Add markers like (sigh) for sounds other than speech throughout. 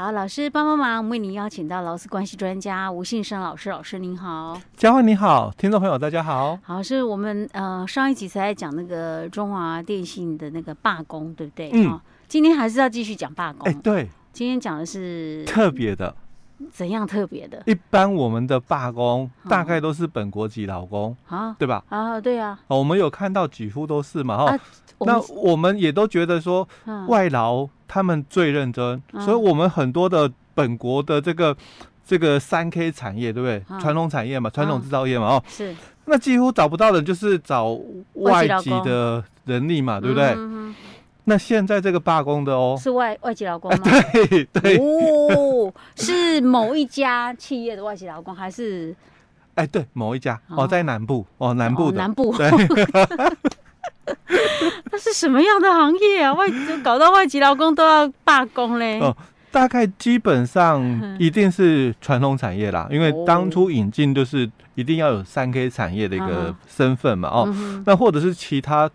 好，老师帮帮忙，我们为您邀请到劳资关系专家吴信生老师，老师您好，佳慧你好，听众朋友大家好。好，是我们呃上一集才在讲那个中华电信的那个罢工，对不对？嗯。哦，今天还是要继续讲罢工。哎，对。今天讲的是特别的。怎样特别的？一般我们的罢工大概都是本国籍劳工啊，对吧？啊，对啊。我们有看到几乎都是嘛，哈、啊。那我们也都觉得说，外劳他们最认真，啊、所以我们很多的本国的这个这个三 K 产业，对不对？传、啊、统产业嘛，传统制造业嘛，哦，是。那几乎找不到的，就是找外籍的人力嘛，对不对？嗯那现在这个罢工的哦，是外外籍劳工吗？(laughs) 对对哦，是某一家企业的外籍劳工，还是？哎，对，某一家哦，在南部哦，南部的、哦、南部。对，(laughs) (laughs) 那是什么样的行业啊？外就搞到外籍劳工都要罢工嘞？哦，大概基本上一定是传统产业啦，因为当初引进就是一定要有三 K 产业的一个身份嘛，哦，嗯、那或者是其他。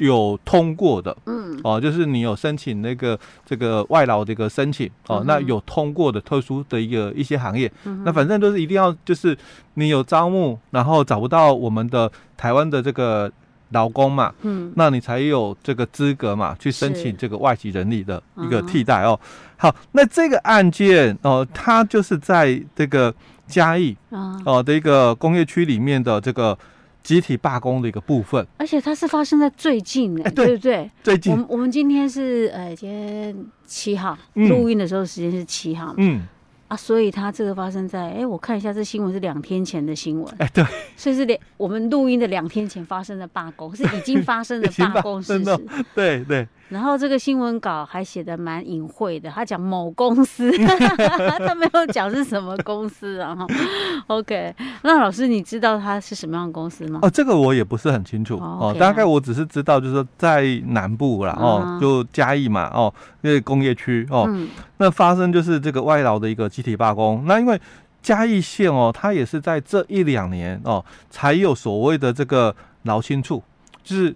有通过的，嗯，哦，就是你有申请那个这个外劳的一个申请，哦，嗯、那有通过的特殊的一个一些行业，嗯、那反正都是一定要，就是你有招募，然后找不到我们的台湾的这个劳工嘛，嗯，那你才有这个资格嘛，去申请这个外籍人力的一个替代哦。好，那这个案件哦，它就是在这个嘉义哦的一个工业区里面的这个。集体罢工的一个部分，而且它是发生在最近哎、欸，对不对？最近，我们我们今天是呃，今天七号录音的时候时间是七号，嗯啊，所以它这个发生在哎，我看一下这新闻是两天前的新闻，哎，对，所以是两我们录音的两天前发生的罢工，是已经发生的罢工事实，对对。然后这个新闻稿还写得蛮隐晦的，他讲某公司，(laughs) 他没有讲是什么公司，然后 OK，那老师你知道他是什么样的公司吗？哦，这个我也不是很清楚哦，哦 okay、大概我只是知道就是说在南部啦，哦，嗯、就嘉义嘛，哦，那个工业区哦，嗯、那发生就是这个外劳的一个集体罢工，那因为嘉义县哦，它也是在这一两年哦才有所谓的这个劳青处，就是。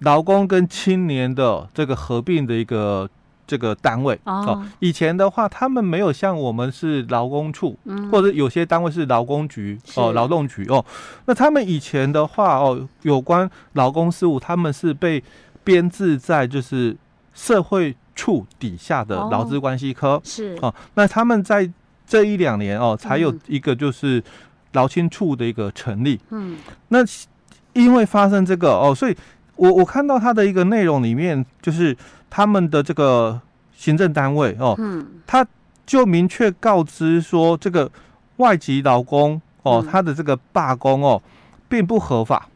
劳工跟青年的这个合并的一个这个单位哦，以前的话他们没有像我们是劳工处，或者有些单位是劳工局哦，劳动局哦，那他们以前的话哦，有关劳工事务，他们是被编制在就是社会处底下的劳资关系科是。哦，那他们在这一两年哦，才有一个就是劳青处的一个成立，嗯，那因为发生这个哦，所以。我我看到他的一个内容里面，就是他们的这个行政单位哦，嗯，他就明确告知说，这个外籍劳工哦，他的这个罢工哦，并不合法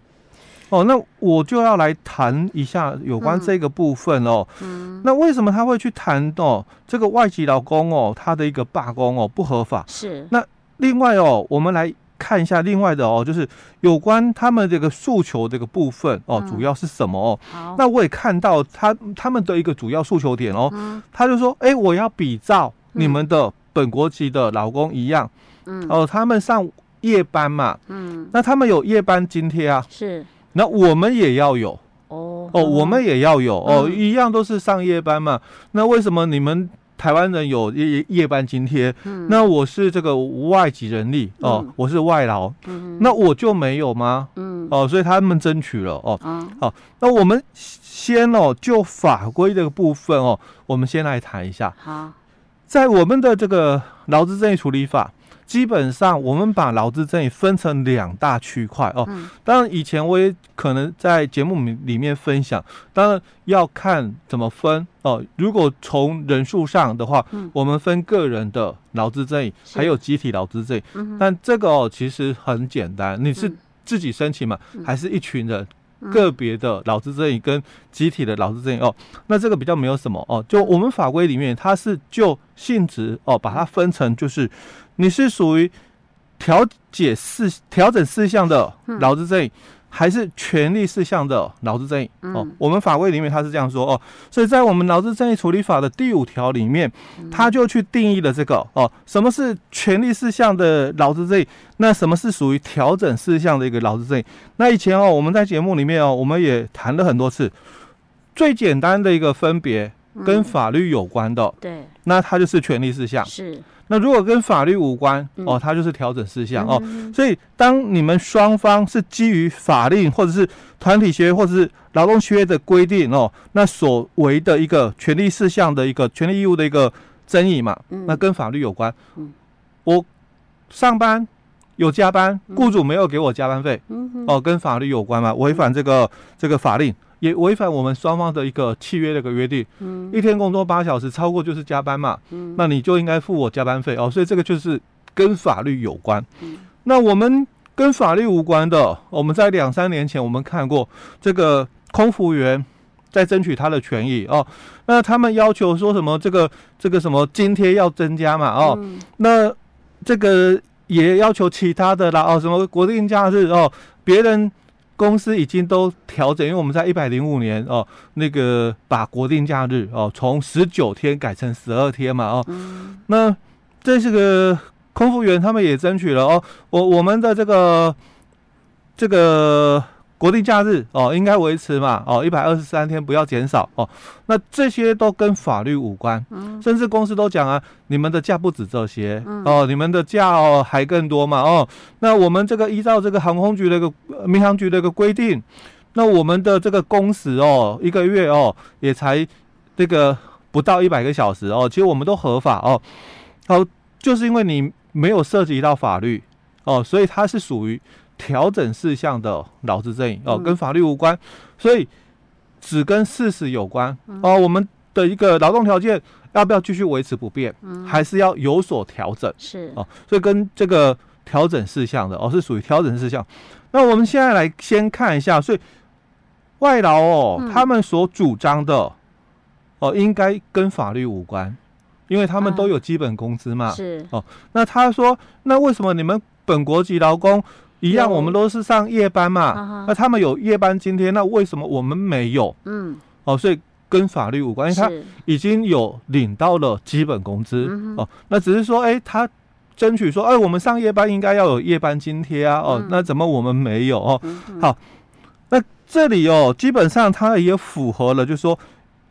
哦。那我就要来谈一下有关这个部分哦。嗯，那为什么他会去谈哦？这个外籍劳工哦，他的一个罢工哦不合法是。那另外哦，我们来。看一下另外的哦，就是有关他们这个诉求这个部分哦，主要是什么哦？好，那我也看到他他们的一个主要诉求点哦，他就说，哎，我要比照你们的本国籍的老公一样，嗯，哦，他们上夜班嘛，嗯，那他们有夜班津贴啊，是，那我们也要有，哦，哦，我们也要有哦，一样都是上夜班嘛，那为什么你们？台湾人有夜夜班津贴，嗯、那我是这个外籍人力哦，嗯、我是外劳，嗯、那我就没有吗？嗯、哦，所以他们争取了哦，好、那我们先哦，就法规这个部分哦，我们先来谈一下。好，在我们的这个劳资争议处理法。基本上，我们把劳资争议分成两大区块哦。当然，以前我也可能在节目里面分享。当然要看怎么分哦。如果从人数上的话，我们分个人的劳资争议，还有集体劳资争议。但这个哦，其实很简单，你是自己申请嘛，还是一群人个别的劳资争议跟集体的劳资争议哦？那这个比较没有什么哦。就我们法规里面，它是就性质哦，把它分成就是。你是属于调解事调整事项的劳资争议，还是权利事项的劳资争议？哦，我们法规里面他是这样说哦，所以在我们劳资争议处理法的第五条里面，他就去定义了这个哦，什么是权利事项的劳资争议？那什么是属于调整事项的一个劳资争议？那以前哦，我们在节目里面哦，我们也谈了很多次，最简单的一个分别跟法律有关的，对，那它就是权利事项。是。那如果跟法律无关哦，它就是调整事项哦。所以当你们双方是基于法令或者是团体协约或者是劳动契约的规定哦，那所谓的一个权利事项的一个权利义务的一个争议嘛，那跟法律有关。我上班有加班，雇主没有给我加班费，哦，跟法律有关嘛，违反这个这个法令。也违反我们双方的一个契约的一个约定，嗯，一天工作八小时，超过就是加班嘛，嗯，那你就应该付我加班费。哦，所以这个就是跟法律有关。嗯，那我们跟法律无关的，我们在两三年前我们看过这个空服员在争取他的权益。哦，那他们要求说什么这个这个什么津贴要增加嘛。哦，那这个也要求其他的啦哦，什么国定假日哦，别人。公司已经都调整，因为我们在一百零五年哦，那个把国定假日哦从十九天改成十二天嘛哦，嗯、那这是个空服员他们也争取了哦，我我们的这个这个。国定假日哦，应该维持嘛哦，一百二十三天不要减少哦。那这些都跟法律无关，嗯、甚至公司都讲啊，你们的假不止这些、嗯、哦，你们的假哦还更多嘛哦。那我们这个依照这个航空局的一个民航局的一个规定，那我们的这个工时哦，一个月哦也才这个不到一百个小时哦，其实我们都合法哦。好，就是因为你没有涉及到法律哦，所以它是属于。调整事项的劳资争议哦，跟法律无关，所以只跟事实有关哦。我们的一个劳动条件要不要继续维持不变，还是要有所调整？是哦，所以跟这个调整事项的哦，是属于调整事项。那我们现在来先看一下，所以外劳哦，他们所主张的哦，应该跟法律无关，因为他们都有基本工资嘛。是哦，那他说，那为什么你们本国籍劳工？一样，我们都是上夜班嘛，啊、那他们有夜班津贴，那为什么我们没有？嗯，哦，所以跟法律无关，因为他已经有领到了基本工资哦，那只是说，哎、欸，他争取说，哎、欸，我们上夜班应该要有夜班津贴啊，哦，那怎么我们没有？哦，好，那这里哦，基本上他也符合了，就是说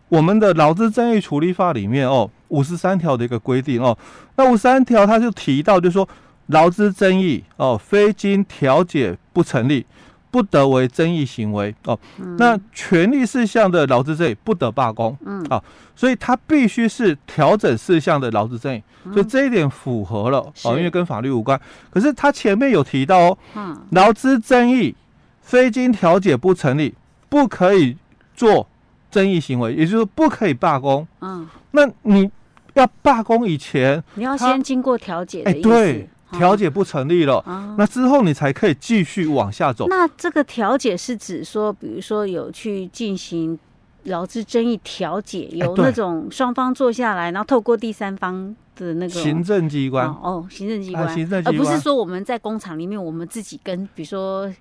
我们的劳资争议处理法里面哦，五十三条的一个规定哦，那五十三条他就提到，就是说。劳资争议哦，非经调解不成立，不得为争议行为哦。嗯、那权利事项的劳资争议不得罢工，嗯，啊，所以它必须是调整事项的劳资争议，嗯、所以这一点符合了哦，因为跟法律无关。可是他前面有提到哦，嗯，劳资争议非经调解不成立，不可以做争议行为，也就是不可以罢工。嗯，那你要罢工以前，你要先经过调解的意思。哎，对。调解不成立了，啊、那之后你才可以继续往下走。那这个调解是指说，比如说有去进行劳资争议调解，有那种双方坐下来，然后透过第三方。的那个行政机关。哦，行政机关，行政机关，而不是说我们在工厂里面，我们自己跟比如说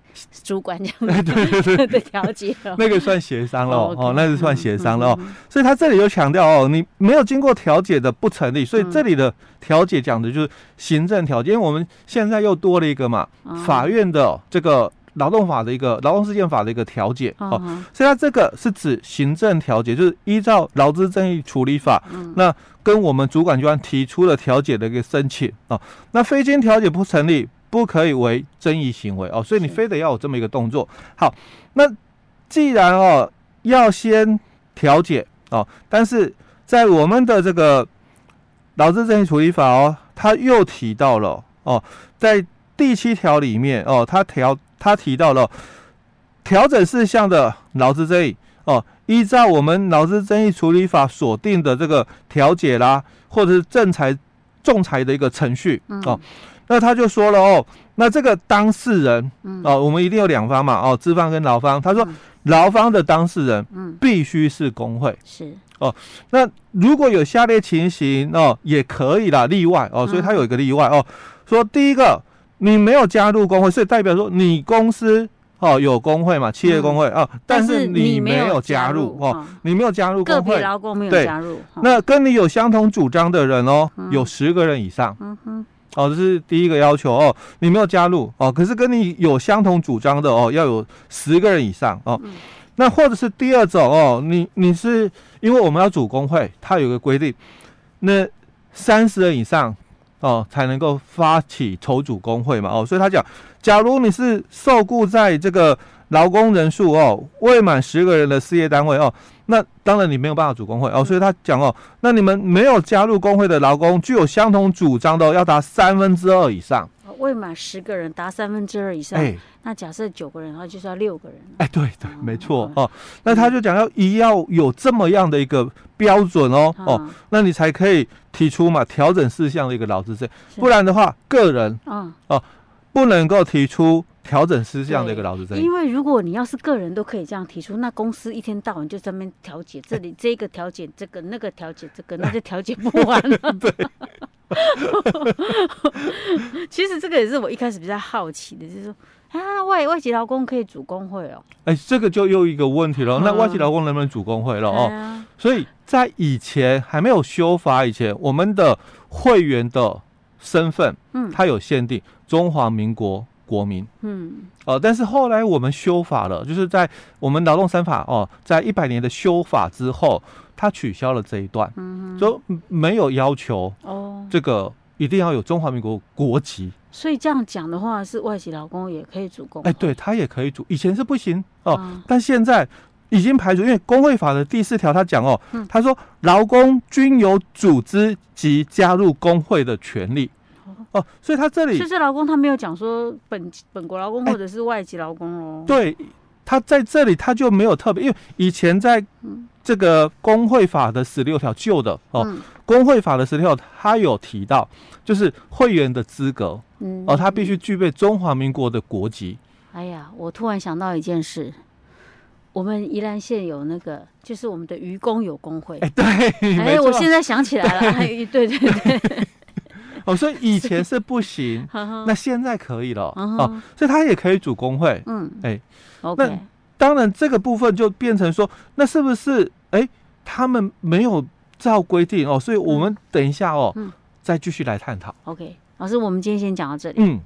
主管这样。子的调解，那个算协商了哦，那是算协商了哦。所以他这里有强调哦，你没有经过调解的不成立。所以这里的调解讲的就是行政调解，因为我们现在又多了一个嘛，法院的这个劳动法的一个劳动事件法的一个调解哦，所以它这个是指行政调解，就是依照劳资争议处理法那。跟我们主管机关提出了调解的一个申请哦，那非经调解不成立，不可以为争议行为哦，所以你非得要有这么一个动作。好，那既然哦要先调解哦，但是在我们的这个劳资争议处理法哦，它又提到了哦，在第七条里面哦，它调他提到了调整事项的劳资争议哦。依照我们劳资争议处理法所定的这个调解啦，或者是仲裁、仲裁的一个程序哦，那他就说了哦，那这个当事人哦，我们一定有两方嘛哦，资方跟劳方。他说劳方的当事人必须是工会。是。哦，那如果有下列情形哦，也可以啦，例外哦，所以他有一个例外哦，说第一个你没有加入工会，所以代表说你公司。哦，有工会嘛？企业工会哦，但是你没有加入哦，你没有加入工会，个别劳工没有加入。那跟你有相同主张的人哦，有十个人以上。嗯哼，哦，这是第一个要求哦，你没有加入哦，可是跟你有相同主张的哦，要有十个人以上哦。那或者是第二种哦，你你是因为我们要组工会，它有个规定，那三十人以上哦才能够发起筹组工会嘛哦，所以他讲，假如你是受雇在这个劳工人数哦未满十个人的事业单位哦，那当然你没有办法组工会哦，所以他讲哦，那你们没有加入工会的劳工具有相同主张的要达三分之二以上。未满十个人达三分之二以上，哎，那假设九个人的话，就是要六个人。哎，对对，没错哦。那他就讲要一要有这么样的一个标准哦哦，那你才可以提出嘛调整事项的一个劳资争，不然的话，个人啊哦不能够提出调整是这样的一个劳资争。因为如果你要是个人都可以这样提出，那公司一天到晚就在那边调解，这里 (laughs) 这个调解这个，那个调解这个，那就调解不完了。对。(laughs) 其实这个也是我一开始比较好奇的，就是说啊，外外籍劳工可以组工会哦。哎，这个就又一个问题了。嗯、那外籍劳工能不能组工会了哦？啊、所以在以前还没有修法以前，我们的会员的身份，嗯，它有限定中华民国国民，嗯，呃，但是后来我们修法了，就是在我们劳动三法哦，在一百年的修法之后。他取消了这一段，嗯，就没有要求哦，这个一定要有中华民国国籍。所以这样讲的话，是外籍劳工也可以主工会。哎，对他也可以主，以前是不行哦，啊、但现在已经排除，因为工会法的第四条他讲哦，嗯、他说劳工均有组织及加入工会的权利哦，所以他这里就是劳工他没有讲说本本国劳工或者是外籍劳工哦，对他在这里他就没有特别，因为以前在。嗯这个工会法的十六条旧的哦，嗯、工会法的十六条，他有提到，就是会员的资格，嗯，哦，他必须具备中华民国的国籍。哎呀，我突然想到一件事，我们宜兰县有那个，就是我们的渔工有工会。哎，对，哎，错我现在想起来了，对对对对。哦，所以以前是不行，(laughs) 那现在可以了哦，所以他也可以组工会。嗯，哎，OK。当然，这个部分就变成说，那是不是哎，他们没有照规定哦？所以我们等一下哦，嗯、再继续来探讨。OK，老师，我们今天先讲到这里。嗯。